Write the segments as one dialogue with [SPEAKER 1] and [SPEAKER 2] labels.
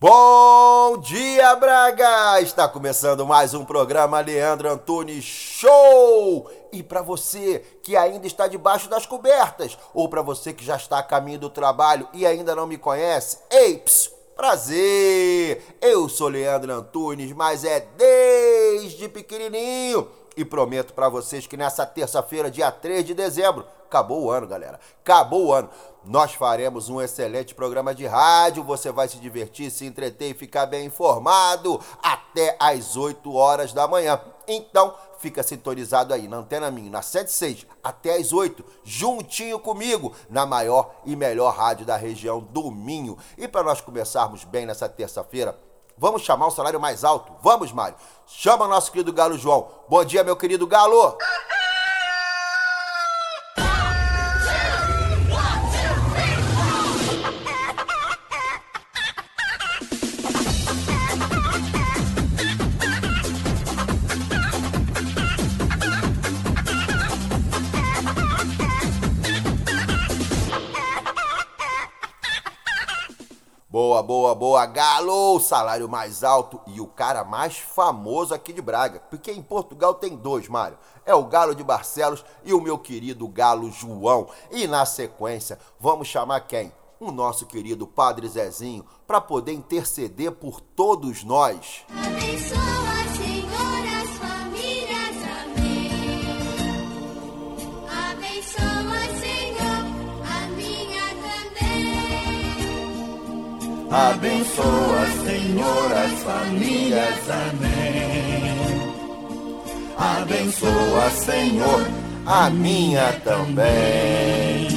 [SPEAKER 1] Bom dia, Braga! Está começando mais um programa Leandro Antunes Show! E para você que ainda está debaixo das cobertas, ou para você que já está a caminho do trabalho e ainda não me conhece, eips, prazer! Eu sou Leandro Antunes, mas é desde pequenininho e prometo para vocês que nessa terça-feira, dia 3 de dezembro, acabou o ano, galera. Acabou o ano. Nós faremos um excelente programa de rádio. Você vai se divertir, se entreter e ficar bem informado até às 8 horas da manhã. Então, fica sintonizado aí na Antena Minho, na 106, até às 8, juntinho comigo, na maior e melhor rádio da região do Minho. E para nós começarmos bem nessa terça-feira, Vamos chamar o salário mais alto? Vamos, Mário. Chama nosso querido Galo João. Bom dia, meu querido Galo. Boa, boa, boa, Galo! Salário mais alto e o cara mais famoso aqui de Braga. Porque em Portugal tem dois, Mário. É o Galo de Barcelos e o meu querido Galo João. E na sequência, vamos chamar quem? O nosso querido Padre Zezinho, para poder interceder por todos nós.
[SPEAKER 2] Abençoa.
[SPEAKER 3] Abençoa, Senhor, as famílias. Amém. Abençoa, Senhor, a minha também.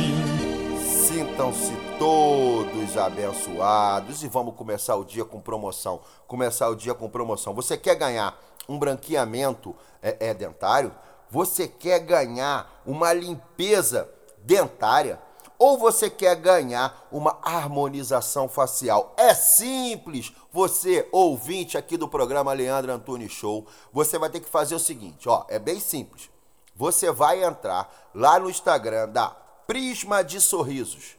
[SPEAKER 1] Sintam-se todos abençoados e vamos começar o dia com promoção. Começar o dia com promoção. Você quer ganhar um branqueamento é, é dentário? Você quer ganhar uma limpeza dentária? Ou você quer ganhar uma harmonização facial? É simples. Você, ouvinte aqui do programa Leandro Antunes Show, você vai ter que fazer o seguinte, ó, é bem simples. Você vai entrar lá no Instagram da Prisma de Sorrisos.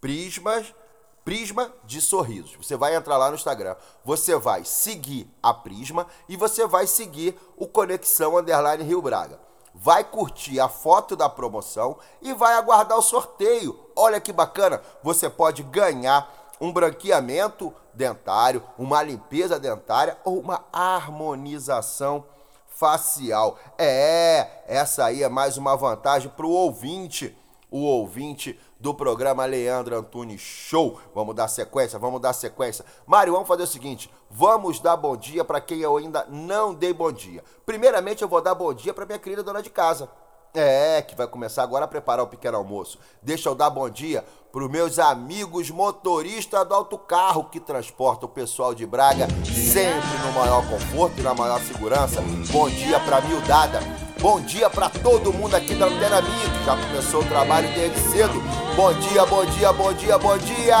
[SPEAKER 1] Prismas Prisma de Sorrisos. Você vai entrar lá no Instagram, você vai seguir a Prisma e você vai seguir o Conexão Underline Rio Braga vai curtir a foto da promoção e vai aguardar o sorteio. Olha que bacana, você pode ganhar um branqueamento dentário, uma limpeza dentária ou uma harmonização facial. É, essa aí é mais uma vantagem para o ouvinte. O ouvinte do programa Leandro Antunes Show. Vamos dar sequência, vamos dar sequência. Mário, vamos fazer o seguinte: vamos dar bom dia para quem eu ainda não dei bom dia. Primeiramente, eu vou dar bom dia para minha querida dona de casa. É, que vai começar agora a preparar o pequeno almoço. Deixa eu dar bom dia para os meus amigos motoristas do autocarro que transportam o pessoal de Braga sempre no maior conforto e na maior segurança. Bom dia para Mildada. Bom dia para todo mundo aqui da Antena Minha, que já começou o trabalho desde cedo. Bom dia, bom dia, bom dia, bom dia!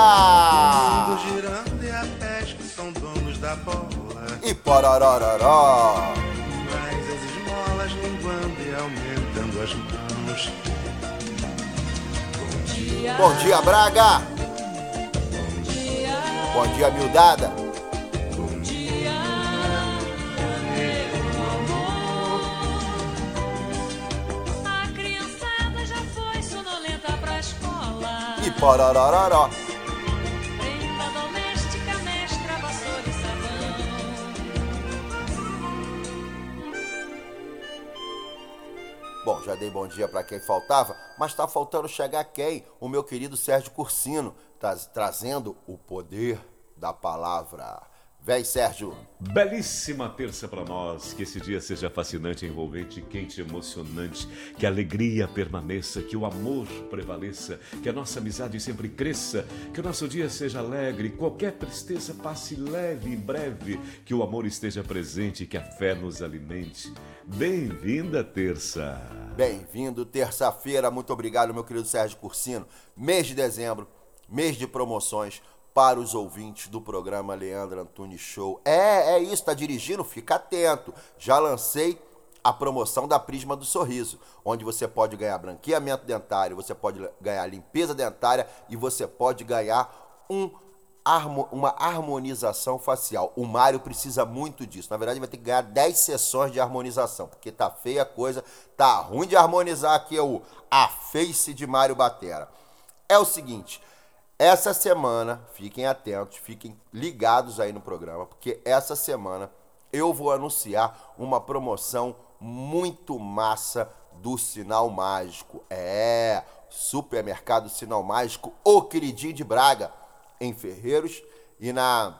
[SPEAKER 3] girando e a pesca são donos da bola.
[SPEAKER 1] E parararará.
[SPEAKER 3] Mas as esmolas linguando e aumentando as mãos.
[SPEAKER 2] Bom dia.
[SPEAKER 1] Bom dia, Braga!
[SPEAKER 2] Bom dia.
[SPEAKER 1] Bom dia, Mildada! Parararará. Bom, já dei bom dia para quem faltava, mas tá faltando chegar quem? O meu querido Sérgio Cursino, trazendo o poder da palavra. Véi Sérgio.
[SPEAKER 4] Belíssima terça para nós, que esse dia seja fascinante, envolvente, quente, emocionante, que a alegria permaneça, que o amor prevaleça, que a nossa amizade sempre cresça, que o nosso dia seja alegre, qualquer tristeza passe leve em breve, que o amor esteja presente, que a fé nos alimente. Bem-vinda, terça!
[SPEAKER 1] Bem-vindo, terça-feira. Muito obrigado, meu querido Sérgio Cursino. Mês de dezembro, mês de promoções para os ouvintes do programa Leandro Antunes Show. É, é isso, tá dirigindo? Fica atento. Já lancei a promoção da Prisma do Sorriso, onde você pode ganhar branqueamento dentário, você pode ganhar limpeza dentária e você pode ganhar um uma harmonização facial. O Mário precisa muito disso. Na verdade, vai ter que ganhar 10 sessões de harmonização, porque tá feia a coisa, tá ruim de harmonizar aqui é o a face de Mário Batera. É o seguinte, essa semana, fiquem atentos, fiquem ligados aí no programa, porque essa semana eu vou anunciar uma promoção muito massa do Sinal Mágico. É, Supermercado Sinal Mágico, o queridinho de Braga, em Ferreiros e na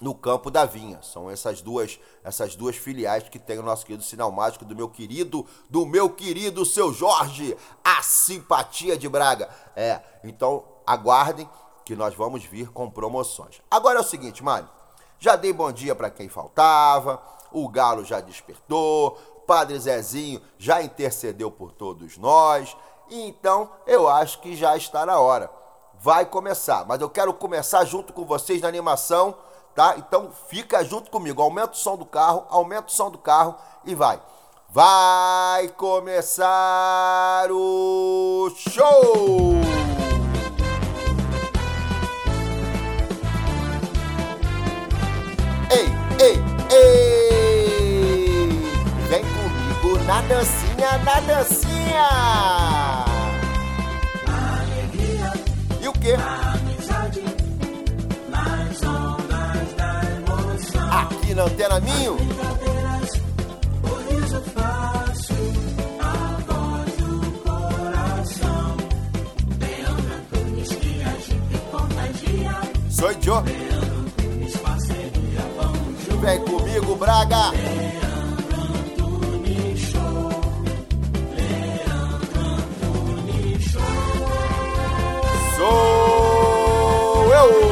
[SPEAKER 1] no Campo da Vinha. São essas duas, essas duas filiais que tem o nosso querido Sinal Mágico do meu querido, do meu querido seu Jorge, a simpatia de Braga. É, então aguardem que nós vamos vir com promoções. Agora é o seguinte, Mário, já dei bom dia para quem faltava, o Galo já despertou, Padre Zezinho já intercedeu por todos nós, então eu acho que já está na hora. Vai começar, mas eu quero começar junto com vocês na animação, tá? Então fica junto comigo, aumenta o som do carro, aumenta o som do carro e vai. Vai começar o show! Ei! Vem comigo na dancinha, na dancinha!
[SPEAKER 5] Alegria,
[SPEAKER 1] E o quê?
[SPEAKER 5] amizade, nas ondas da emoção.
[SPEAKER 1] Aqui na Antena Minho?
[SPEAKER 5] Brincadeiras, o
[SPEAKER 1] Vem comigo, Braga! Sou eu!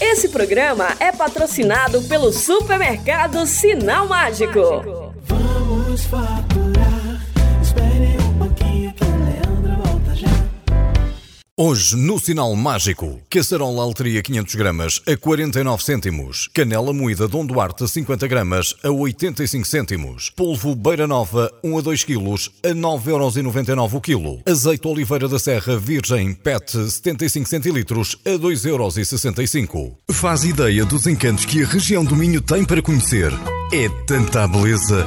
[SPEAKER 6] Esse programa é patrocinado pelo supermercado Sinal Mágico.
[SPEAKER 5] Vamos faturar.
[SPEAKER 7] Hoje, no Sinal Mágico, caçarola alteria 500 gramas a 49 cêntimos, canela moída Dom Duarte 50 gramas a 85 cêntimos, polvo Beira Nova 1 a 2 quilos a 9,99€ o quilo, azeite Oliveira da Serra Virgem PET 75 centilitros a 2,65€. Faz ideia dos encantos que a região do Minho tem para conhecer. É tanta beleza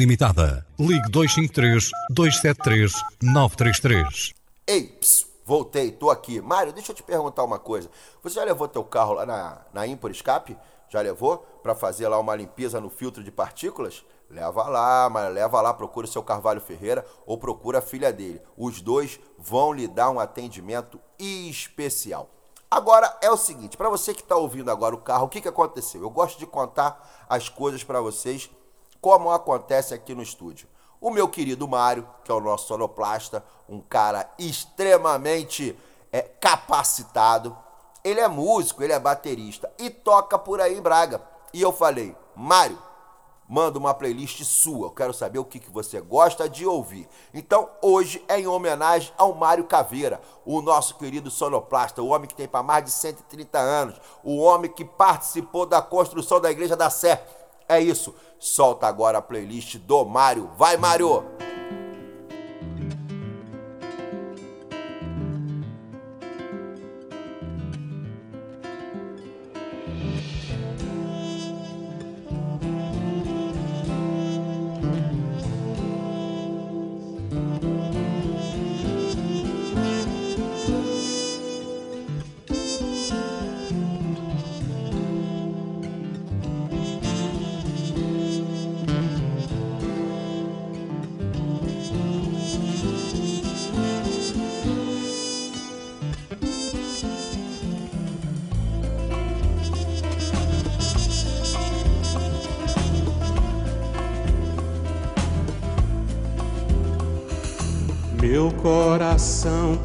[SPEAKER 7] Limitada. Ligue 253 273 933.
[SPEAKER 1] Ei, voltei, tô aqui. Mário, deixa eu te perguntar uma coisa. Você já levou teu carro lá na, na Impor Escape? Já levou? Pra fazer lá uma limpeza no filtro de partículas? Leva lá, mas leva lá, procura o seu Carvalho Ferreira ou procura a filha dele. Os dois vão lhe dar um atendimento especial. Agora é o seguinte, para você que está ouvindo agora o carro, o que, que aconteceu? Eu gosto de contar as coisas para vocês como acontece aqui no estúdio. O meu querido Mário, que é o nosso sonoplasta, um cara extremamente é, capacitado, ele é músico, ele é baterista e toca por aí em Braga. E eu falei, Mário, manda uma playlist sua. Eu quero saber o que, que você gosta de ouvir. Então, hoje é em homenagem ao Mário Caveira, o nosso querido sonoplasta, o homem que tem para mais de 130 anos, o homem que participou da construção da Igreja da Sé. É isso. Solta agora a playlist do Mário. Vai, Mário!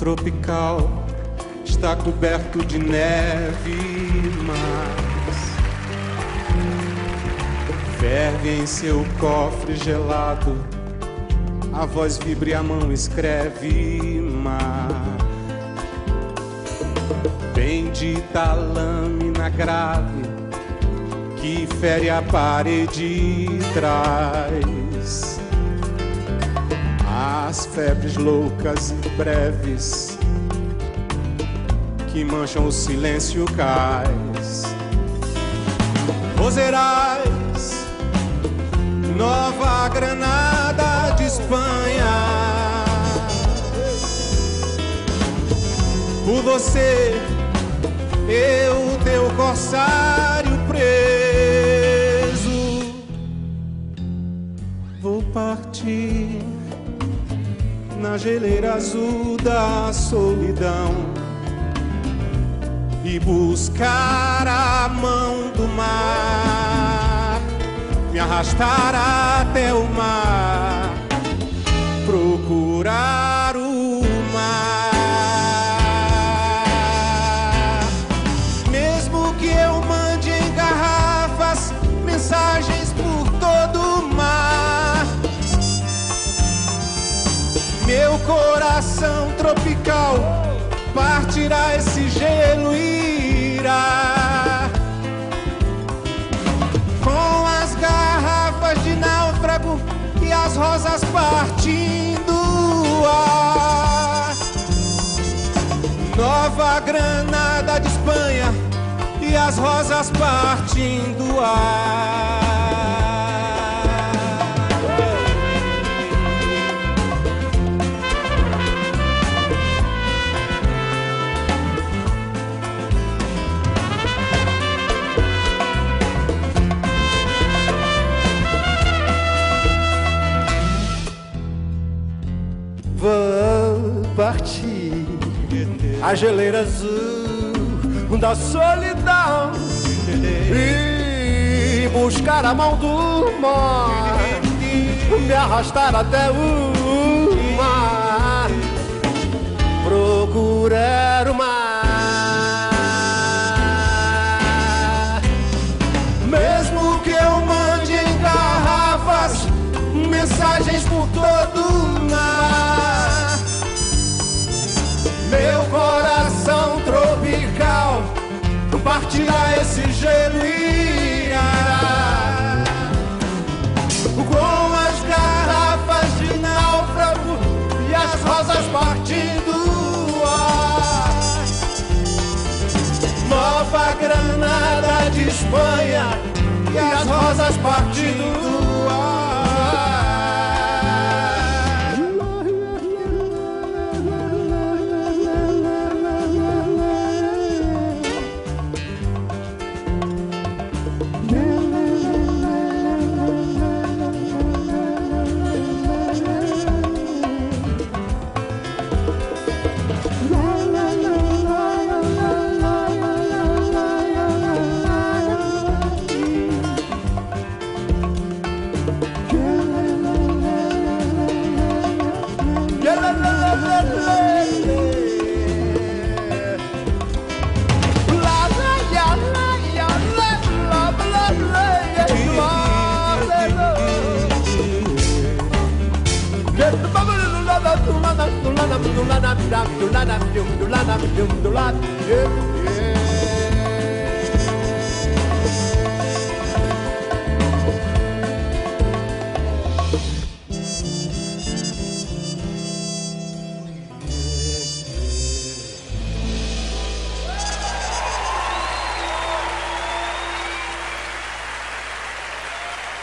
[SPEAKER 8] Tropical está coberto de neve, mas ferve em seu cofre gelado. A voz vibra e a mão escreve mar. Bendita lâmina grave que fere a parede e traz as febres loucas e breves que mancham o silêncio cais. Roserais, Nova Granada de Espanha. Por você, eu, teu corsário preso, vou partir geleira azul da solidão e buscar a mão do mar, me arrastar até o mar, procurar partirá esse gelo e irá com as garrafas de náufrago e as rosas partindo o ar. Nova Granada de Espanha e as rosas partindo o ar.
[SPEAKER 9] Partir a geleira azul da solidão e buscar a mão do mar, me arrastar até o mar, procurar o mar. Partirá esse gelo e com as garrafas de náufrago e as rosas partindo ar. Nova Granada de Espanha e as rosas partindo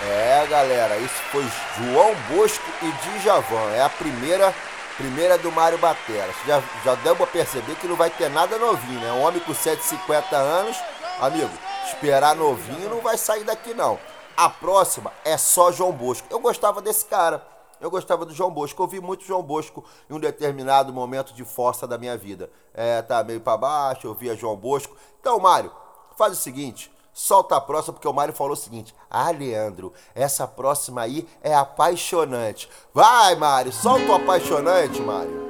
[SPEAKER 1] É, galera, isso foi João Bosco e Djavan. É a primeira primeira do Mário Batera. Já, já deu pra perceber que não vai ter nada novinho, né? Um homem com 150 anos, amigo, esperar novinho não vai sair daqui não. A próxima é só João Bosco. Eu gostava desse cara. Eu gostava do João Bosco. Eu ouvi muito João Bosco em um determinado momento de força da minha vida. É, tá meio pra baixo, eu via João Bosco. Então, Mário, faz o seguinte. Solta a próxima, porque o Mário falou o seguinte: Ah, Leandro, essa próxima aí é apaixonante. Vai, Mário, solta o apaixonante, Mário.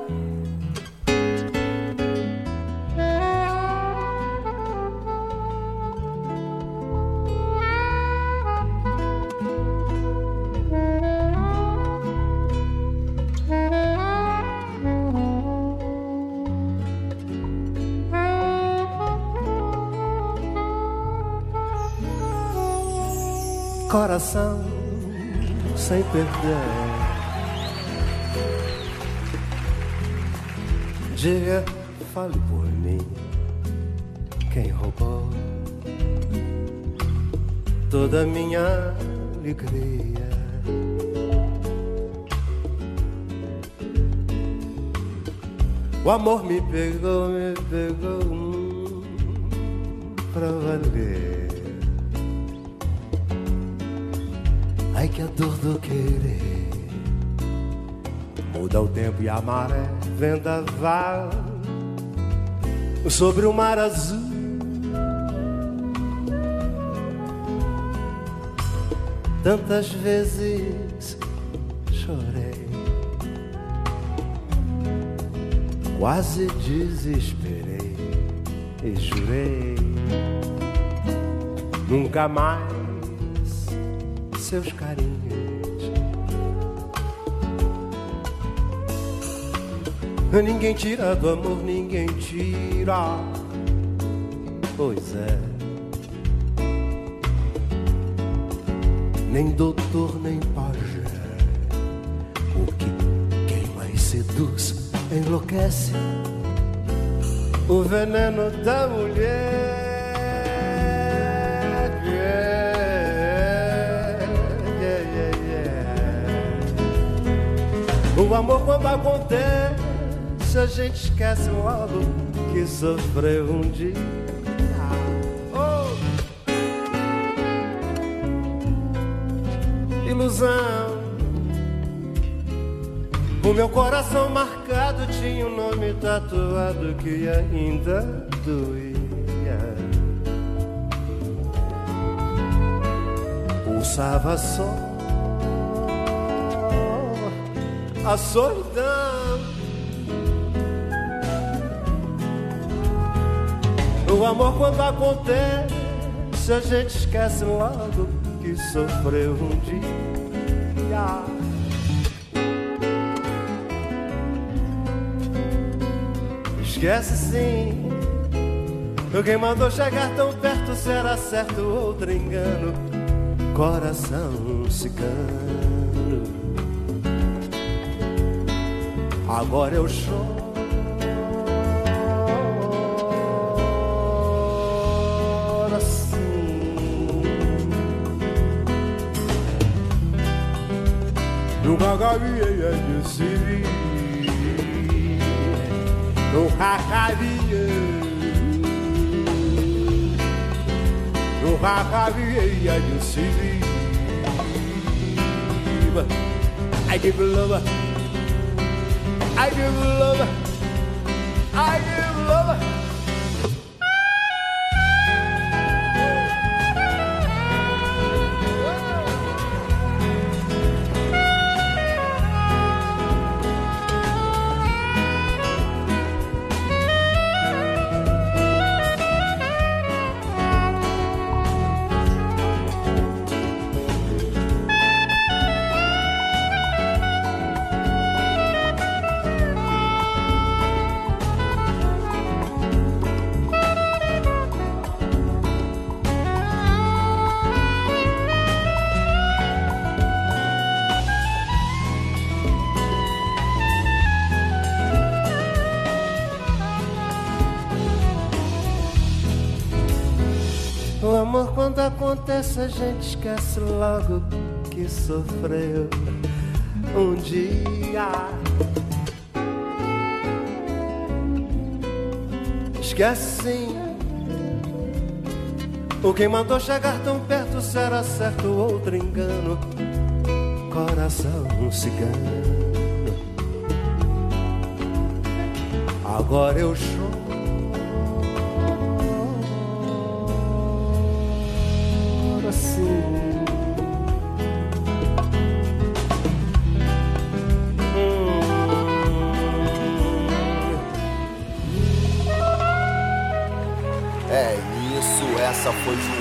[SPEAKER 9] Coração sem perder. Diga, fale por mim. Quem roubou toda minha alegria? O amor me pegou, me pegou hum, pra valer. Que a dor do querer Muda o tempo e a maré vendaval. Sobre o mar azul Tantas vezes chorei. Quase desesperei E jurei Nunca mais seus carinhos. Ninguém tira do amor, ninguém tira. Pois é. Nem doutor, nem pajé. O que queima e seduz, enlouquece. O veneno da mulher. O amor quando acontece, a gente esquece logo que sofreu um dia. Oh! Ilusão. O meu coração marcado tinha um nome tatuado que ainda doía. Pulsava só a solidão. O amor quando acontece, a gente esquece logo que sofreu um dia. Esquece sim. Quem mandou chegar tão perto será certo outro engano. Coração cigano. Agora eu choro Nunca havia de se Nunca havia Nunca havia de se I give love I give love. I give quando acontece a gente esquece logo que sofreu um dia. Esquece sim. O que mandou chegar tão perto será certo outro engano. Coração cigano. Agora eu choro.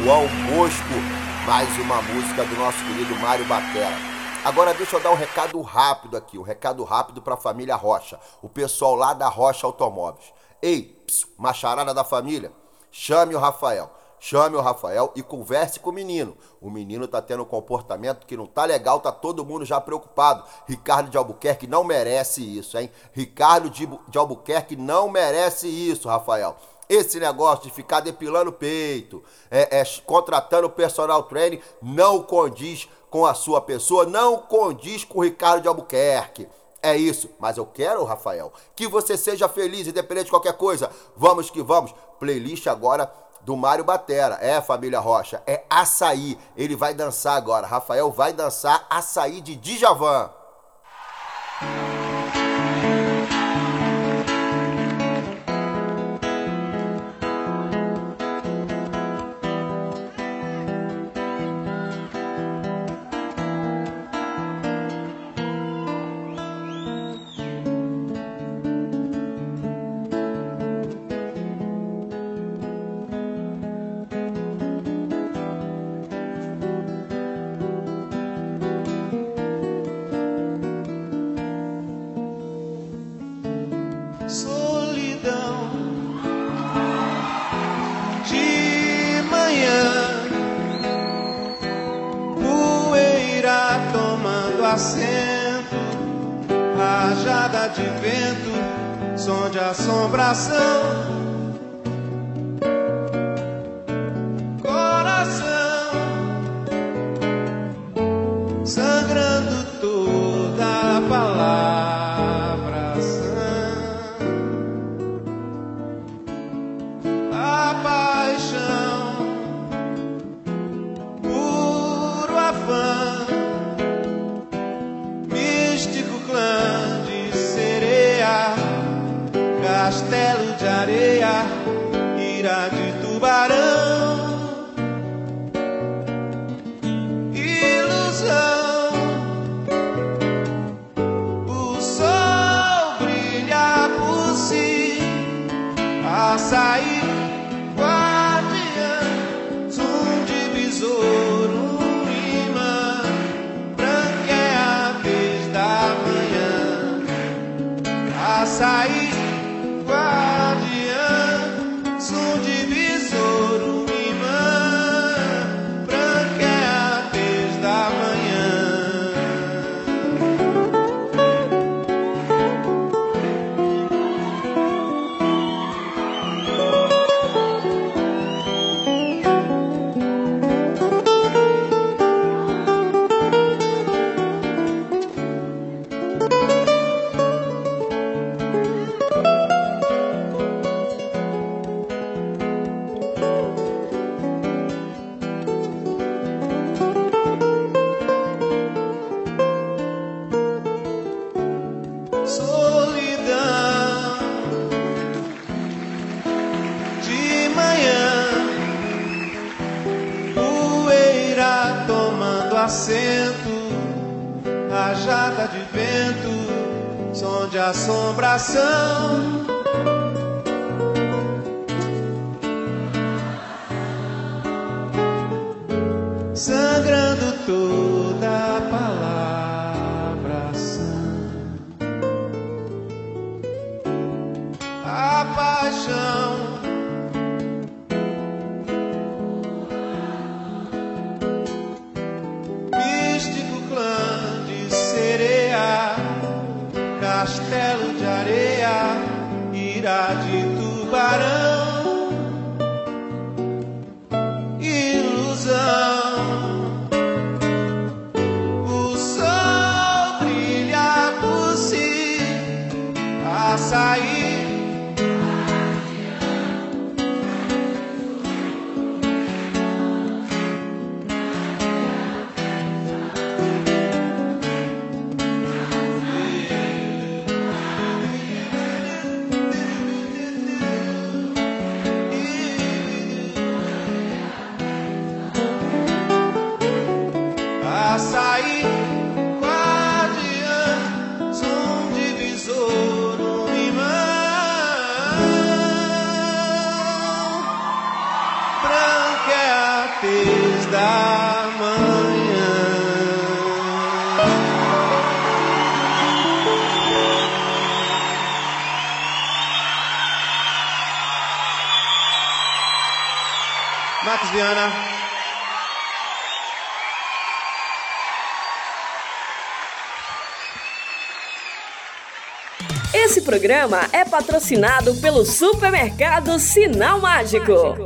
[SPEAKER 1] João Bosco, mais uma música do nosso querido Mário Batera. Agora deixa eu dar um recado rápido aqui, um recado rápido para a família Rocha, o pessoal lá da Rocha Automóveis. Ei, ps, macharada da família, chame o Rafael. Chame o Rafael e converse com o menino. O menino tá tendo um comportamento que não tá legal, tá todo mundo já preocupado. Ricardo de Albuquerque não merece isso, hein? Ricardo de, de Albuquerque não merece isso, Rafael. Esse negócio de ficar depilando peito, é, é, contratando personal trainer, não condiz com a sua pessoa, não condiz com o Ricardo de Albuquerque. É isso, mas eu quero, Rafael, que você seja feliz, independente de qualquer coisa. Vamos que vamos. Playlist agora do Mário Batera. É, família Rocha, é açaí. Ele vai dançar agora. Rafael vai dançar açaí de Djavan.
[SPEAKER 8] Açaí,
[SPEAKER 6] programa é patrocinado pelo supermercado Sinal Mágico.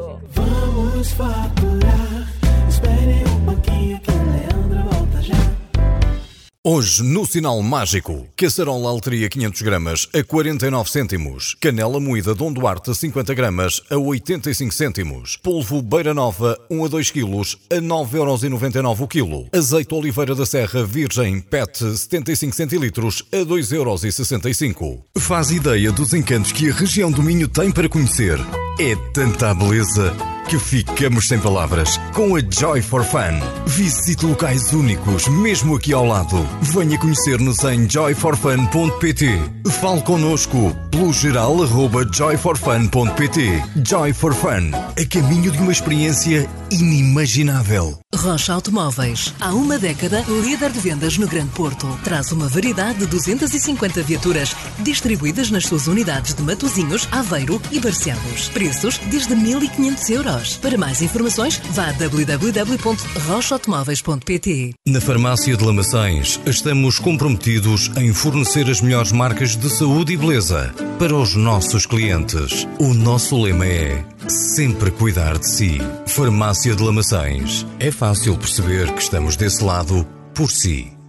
[SPEAKER 7] Hoje, no Sinal Mágico, caçarola alteria 500 gramas a 49 cêntimos, canela moída Dom Duarte 50 gramas a 85 cêntimos, polvo Beira Nova 1 a 2 quilos a 9,99€ o quilo, azeite Oliveira da Serra Virgem PET 75 centilitros a 2,65€. Faz ideia dos encantos que a região do Minho tem para conhecer. É tanta beleza que ficamos sem palavras. Com a Joy for Fun. Visite locais únicos, mesmo aqui ao lado. Venha conhecer-nos em joyforfun.pt. Fale connosco pelo geral arroba joyforfun.pt. Joy for Fun. A caminho de uma experiência inimaginável.
[SPEAKER 10] Rocha Automóveis. Há uma década, líder de vendas no Grande Porto. Traz uma variedade de 250 viaturas distribuídas nas suas unidades de Matozinhos, Aveiro e Barcelos. Preços desde 1.500 euros. Para mais informações, vá a www.rochaautomóveis.pt.
[SPEAKER 7] Na Farmácia de Lamaçães, estamos comprometidos em fornecer as melhores marcas de saúde e beleza para os nossos clientes. O nosso lema é sempre cuidar de si. Farmácia de Lamaçães. É fácil perceber que estamos desse lado por si.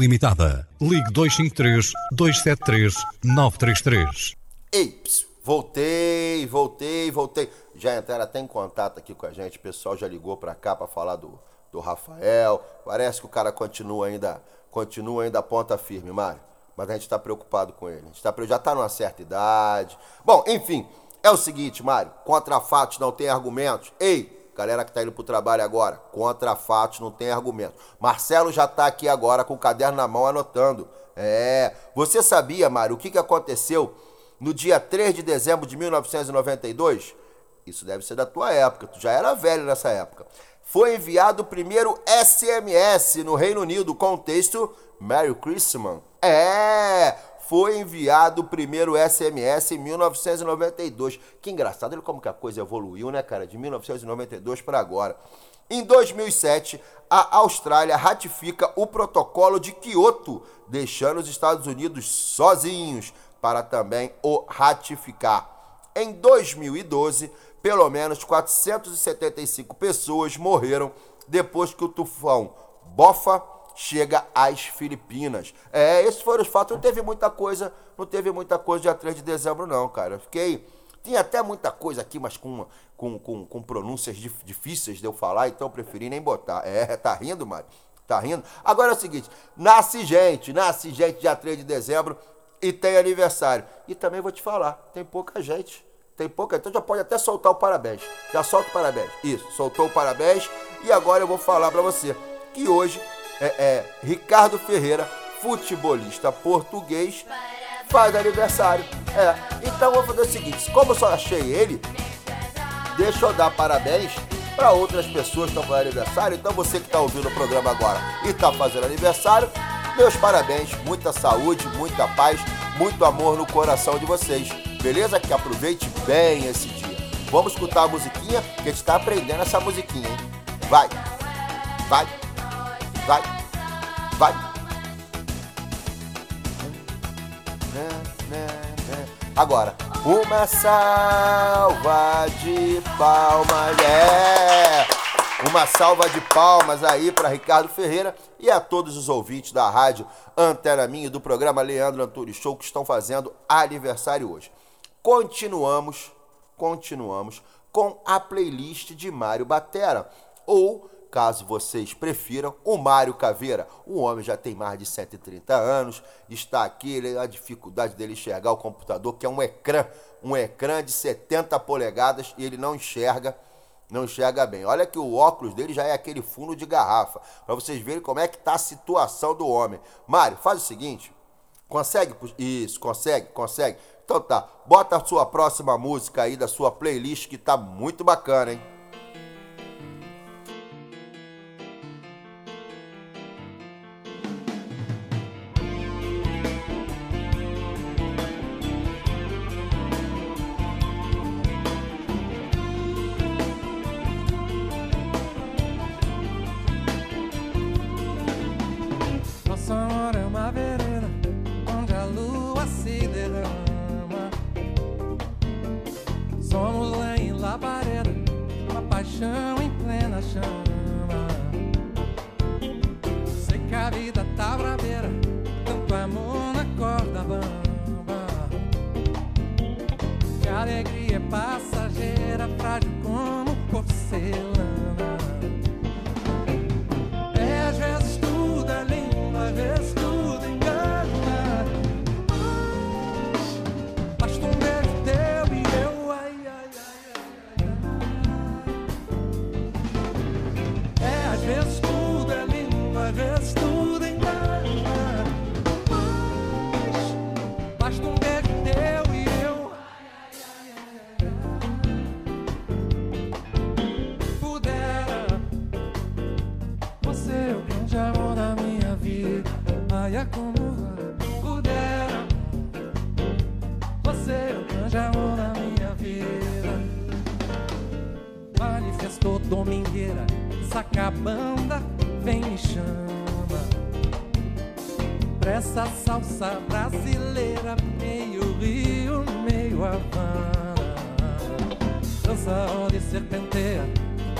[SPEAKER 7] Limitada. Ligue 253 273 933.
[SPEAKER 1] Ei, voltei, voltei, voltei. Já entraram até em contato aqui com a gente. O pessoal já ligou pra cá pra falar do, do Rafael. Parece que o cara continua ainda, continua ainda ponta firme, Mário. Mas a gente tá preocupado com ele. A gente tá, já tá numa certa idade. Bom, enfim, é o seguinte, Mário. Contra fatos não tem argumentos. Ei, galera que tá indo pro trabalho agora. Contra fatos não tem argumentos. Marcelo já tá aqui agora com o caderno na mão anotando. É. Você sabia, Mário, o que, que aconteceu no dia 3 de dezembro de 1992? Isso deve ser da tua época, tu já era velho nessa época. Foi enviado o primeiro SMS no Reino Unido com o texto Merry Christmas. É, foi enviado o primeiro SMS em 1992. Que engraçado, olha como que a coisa evoluiu, né, cara? De 1992 para agora. Em 2007, a Austrália ratifica o protocolo de Kyoto, deixando os Estados Unidos sozinhos para também o ratificar. Em 2012, pelo menos 475 pessoas morreram depois que o tufão Bofa chega às Filipinas. É, esses foram os fatos. Não teve muita coisa, não teve muita coisa dia 3 de dezembro, não, cara. Eu fiquei. Tinha até muita coisa aqui, mas com, com, com, com pronúncias dif- difíceis de eu falar, então eu preferi nem botar. É, tá rindo, Mário? Tá rindo? Agora é o seguinte: nasce gente, nasce gente dia 3 de dezembro e tem aniversário. E também vou te falar, tem pouca gente. Tem pouca, então já pode até soltar o parabéns. Já solta o parabéns. Isso, soltou o parabéns. E agora eu vou falar pra você que hoje é, é Ricardo Ferreira, futebolista português, faz aniversário. É, então vou fazer o seguinte: como eu só achei ele, deixa eu dar parabéns para outras pessoas que estão fazendo aniversário. Então você que está ouvindo o programa agora e está fazendo aniversário, meus parabéns, muita saúde, muita paz, muito amor no coração de vocês. Beleza? Que aproveite bem esse dia. Vamos escutar a musiquinha, que a gente está aprendendo essa musiquinha, hein? Vai, vai, vai, vai. Agora, uma salva de palmas, é! Uma salva de palmas aí para Ricardo Ferreira e a todos os ouvintes da rádio Antena Minha e do programa Leandro Antunes Show que estão fazendo aniversário hoje. Continuamos, continuamos com a playlist de Mário Batera ou caso vocês prefiram, o Mário Caveira. O homem já tem mais de 130 anos, está aqui, a dificuldade dele enxergar o computador, que é um ecrã, um ecrã de 70 polegadas, e ele não enxerga. não enxerga bem. Olha que o óculos dele já é aquele fundo de garrafa, para vocês verem como é que tá a situação do homem. Mário, faz o seguinte, consegue? Isso, consegue, consegue. Então tá, bota a sua próxima música aí da sua playlist que tá muito bacana, hein?
[SPEAKER 11] Vida tá braveira, domingueira, sacabanda, vem me chama. Pra essa salsa brasileira, meio Rio, meio Havana. Dança, roda e serpenteia,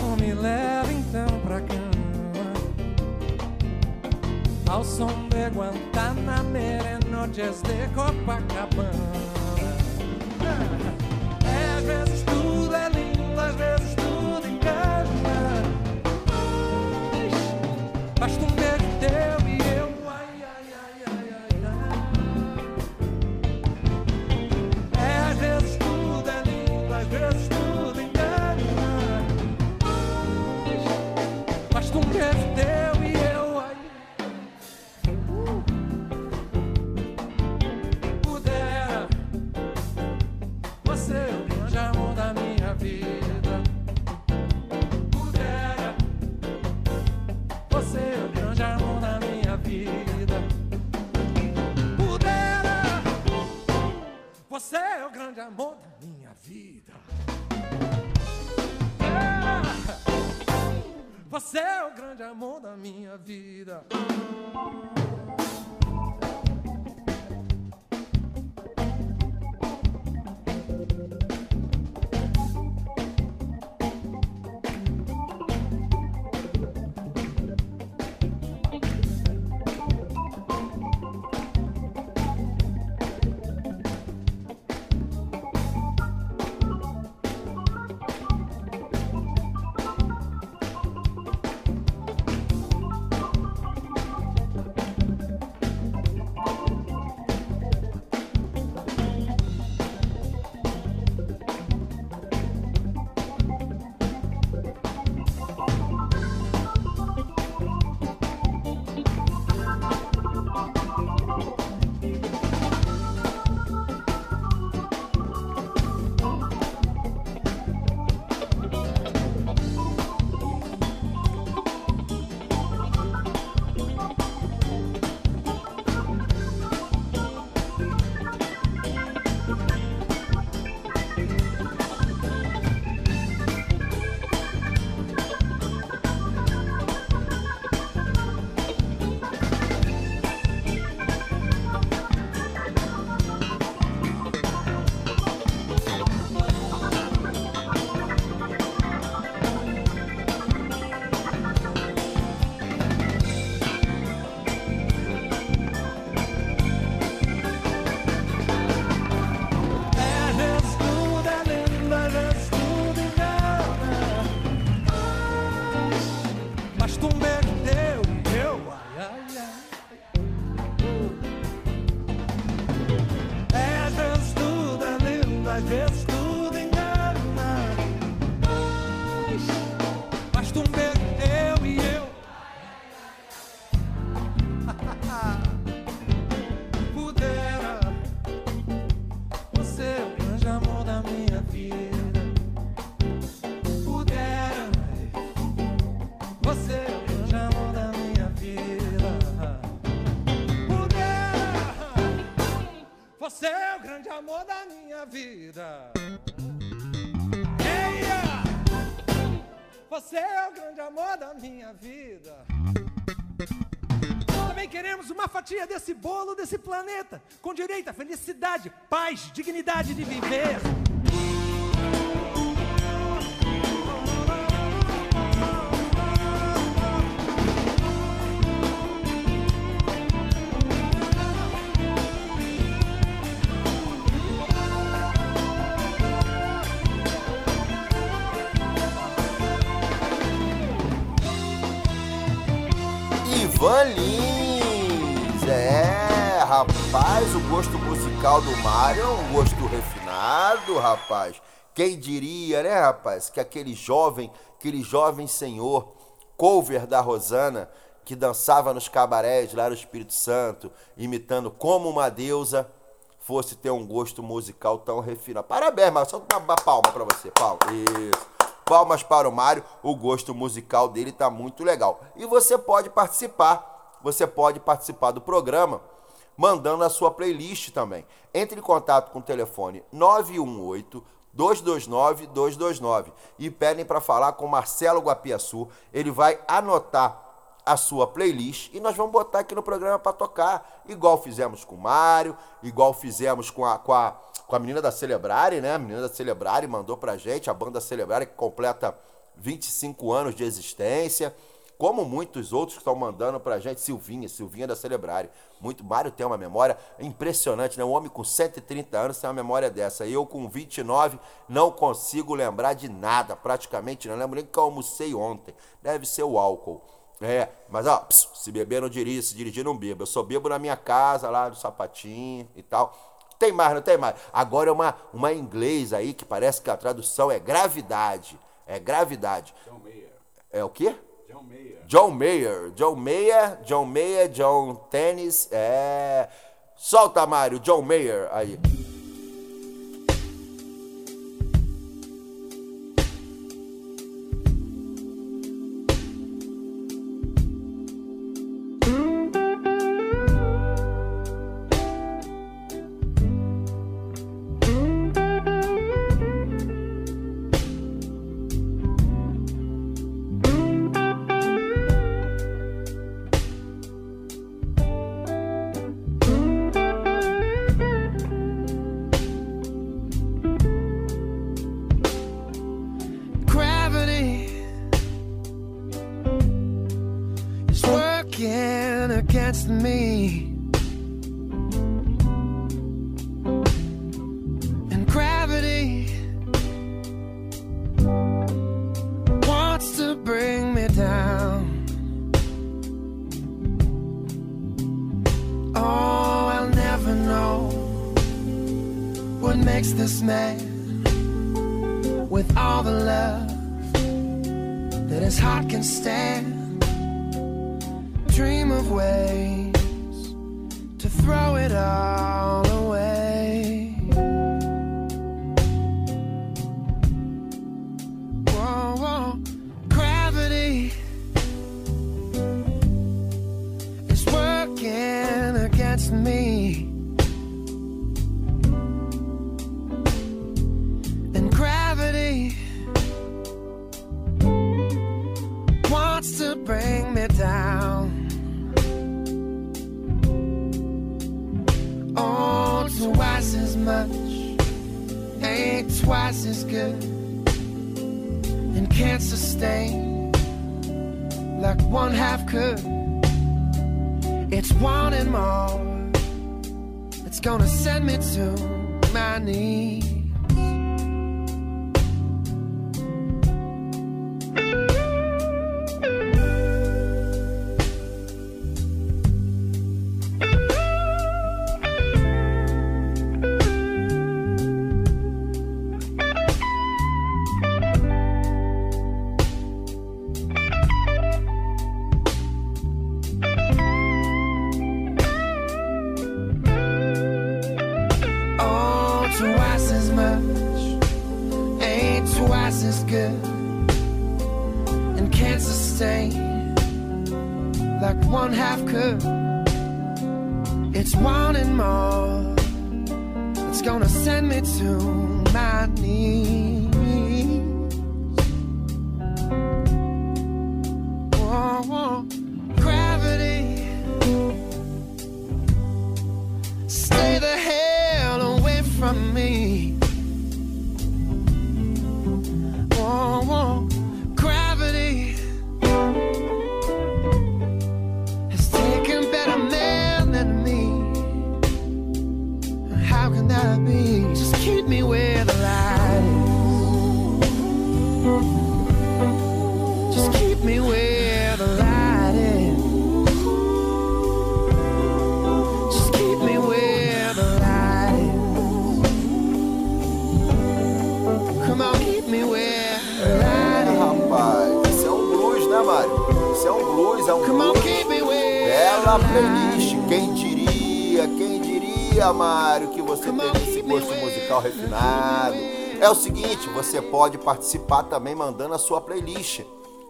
[SPEAKER 11] ou me leva então pra cama. Ao som de Guantanamera, noches de Copacabana. Um beijo teu vida. Desse bolo, desse planeta, com direito à felicidade, paz, dignidade de viver.
[SPEAKER 1] Ivan Lins, rapaz, o gosto musical do Mário é um gosto refinado, rapaz. Quem diria, né, rapaz, que aquele jovem, aquele jovem senhor, cover da Rosana, que dançava nos cabarés lá no Espírito Santo, imitando como uma deusa, fosse ter um gosto musical tão refinado. Parabéns, Mário, só uma, palma pra você, palma. Isso. Palmas para o Mário, o gosto musical dele tá muito legal. E você pode participar, você pode participar do programa mandando a sua playlist também. Entre em contato com o telefone 918 229 229 e pedem para falar com Marcelo Guapiaçu. Ele vai anotar a sua playlist e nós vamos botar aqui no programa para tocar, igual fizemos com o Mário, igual fizemos com a, com a, com a menina da Celebrare, né? A menina da Celebrare mandou pra gente, a banda Celebrare que completa 25 anos de existência, como muitos outros que estão mandando pra gente, Silvinha, Silvinha da Celebrare. Muito, Mário tem uma memória impressionante, né? Um homem com 130 anos tem uma memória dessa. Eu com 29 não consigo lembrar de nada, praticamente não lembro nem que eu almocei ontem. Deve ser o álcool. É, mas ó, se beber não dirige, se dirigir não bebo. Eu só bebo na minha casa, lá no sapatinho e tal. Tem mais, não tem mais. Agora é uma, uma inglês aí que parece que a tradução é gravidade. É gravidade. É o quê?
[SPEAKER 12] John Mayer.
[SPEAKER 1] John Mayer. John Mayer, John Tennis. É. Solta, Mário, John Mayer aí.
[SPEAKER 13] Twice as good, and can't sustain like one half could. It's wanting more. It's gonna send me to my knees.
[SPEAKER 1] Quem diria, quem diria, Mário, que você teria esse gosto musical refinado. É o seguinte, você pode participar também mandando a sua playlist.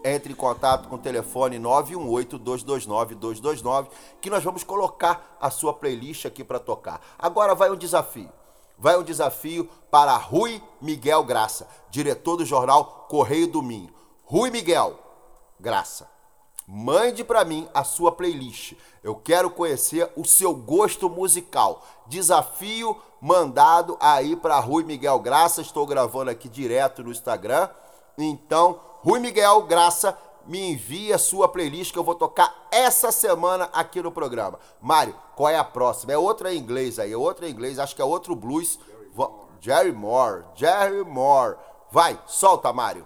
[SPEAKER 1] Entre em contato com o telefone 918-229-229 que nós vamos colocar a sua playlist aqui para tocar. Agora vai um desafio. Vai um desafio para Rui Miguel Graça, diretor do jornal Correio do Minho. Rui Miguel Graça, mande para mim a sua playlist. Eu quero conhecer o seu gosto musical. Desafio mandado aí para Rui Miguel Graça. Estou gravando aqui direto no Instagram. Então, Rui Miguel Graça, me envie a sua playlist que eu vou tocar essa semana aqui no programa. Mário, qual é a próxima? É outra em inglês aí, é outra em inglês, acho que é outro blues. Vo- Jerry Moore, Jerry Moore. Vai, solta, Mário.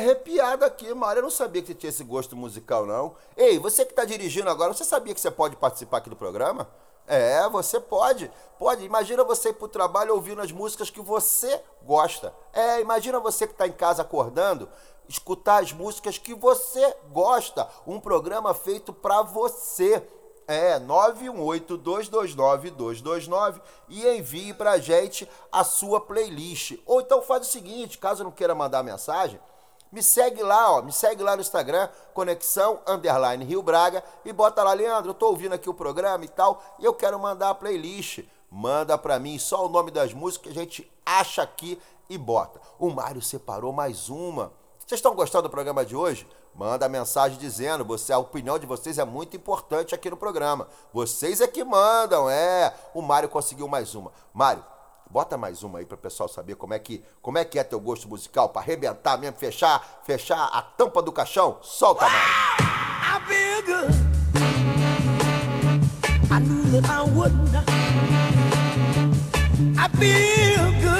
[SPEAKER 1] Arrepiado aqui, Mário. Eu não sabia que você tinha esse gosto musical, não. Ei, você que tá dirigindo agora, você sabia que você pode participar aqui do programa? É, você pode. Pode. Imagina você ir pro trabalho ouvindo as músicas que você gosta. É, imagina você que tá em casa acordando escutar as músicas que você gosta. Um programa feito para você. É 918-229-229 e envie pra gente a sua playlist. Ou então faz o seguinte, caso não queira mandar mensagem, me segue lá, ó, me segue lá no Instagram, Conexão Underline Rio Braga, e bota lá, Leandro, eu tô ouvindo aqui o programa e tal, e eu quero mandar a playlist. Manda pra mim só o nome das músicas que a gente acha aqui e bota. O Mário separou mais uma. Vocês estão gostando do programa de hoje? Manda mensagem dizendo, você, a opinião de vocês é muito importante aqui no programa. Vocês é que mandam, é. O Mário conseguiu mais uma. Mário, bota mais uma aí para o pessoal saber como é que, como é que é teu gosto musical para arrebentar mesmo, fechar, fechar a tampa do caixão. Solta, Mário.
[SPEAKER 5] I feel good.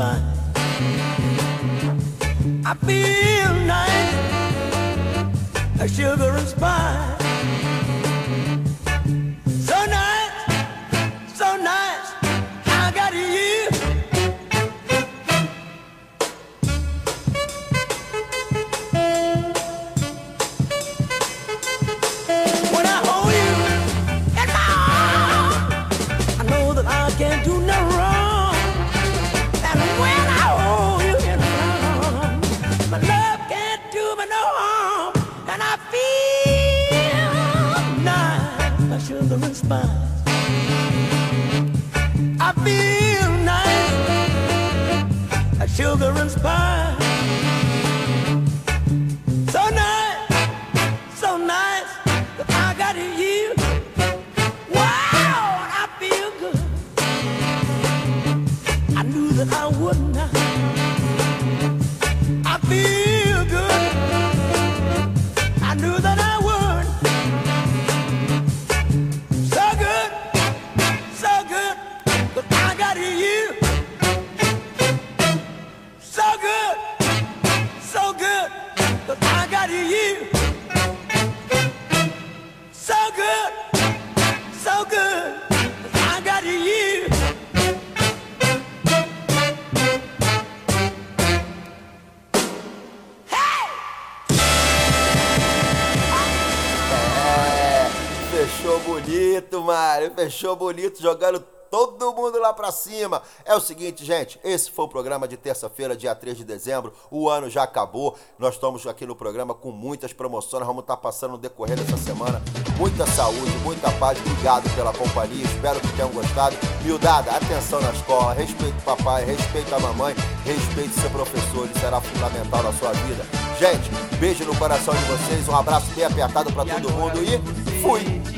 [SPEAKER 5] I feel nice, that sugar and spice.
[SPEAKER 1] Fechou bonito, Mário. Fechou bonito, jogando todo mundo lá pra cima. É o seguinte, gente, esse foi o programa de terça-feira, dia 3 de dezembro. O ano já acabou. Nós estamos aqui no programa com muitas promoções. Vamos estar passando no decorrer dessa semana. Muita saúde, muita paz. Obrigado pela companhia. Espero que tenham gostado. Miudada, atenção na escola. Respeite o papai, respeite a mamãe, respeite seu professor. Ele será fundamental na sua vida. Gente, beijo no coração de vocês. Um abraço bem apertado pra todo mundo e fui.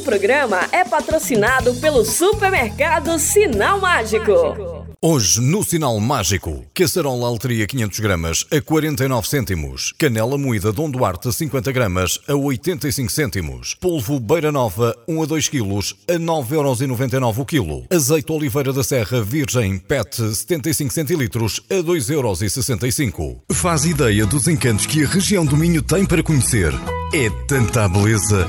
[SPEAKER 6] Esse programa é patrocinado pelo supermercado Sinal Mágico.
[SPEAKER 7] Hoje, no Sinal Mágico, caçarola alteria 500 gramas a 49 cêntimos, canela moída Dom Duarte 50 gramas a 85 cêntimos, polvo Beira Nova 1 a 2 quilos a 9,99€ o quilo, azeite Oliveira da Serra Virgem PET 75 centilitros a 2,65€. Faz ideia dos encantos que a região do Minho tem para conhecer. É tanta beleza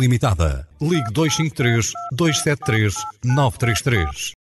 [SPEAKER 14] Limitada. Ligue 253 273 933.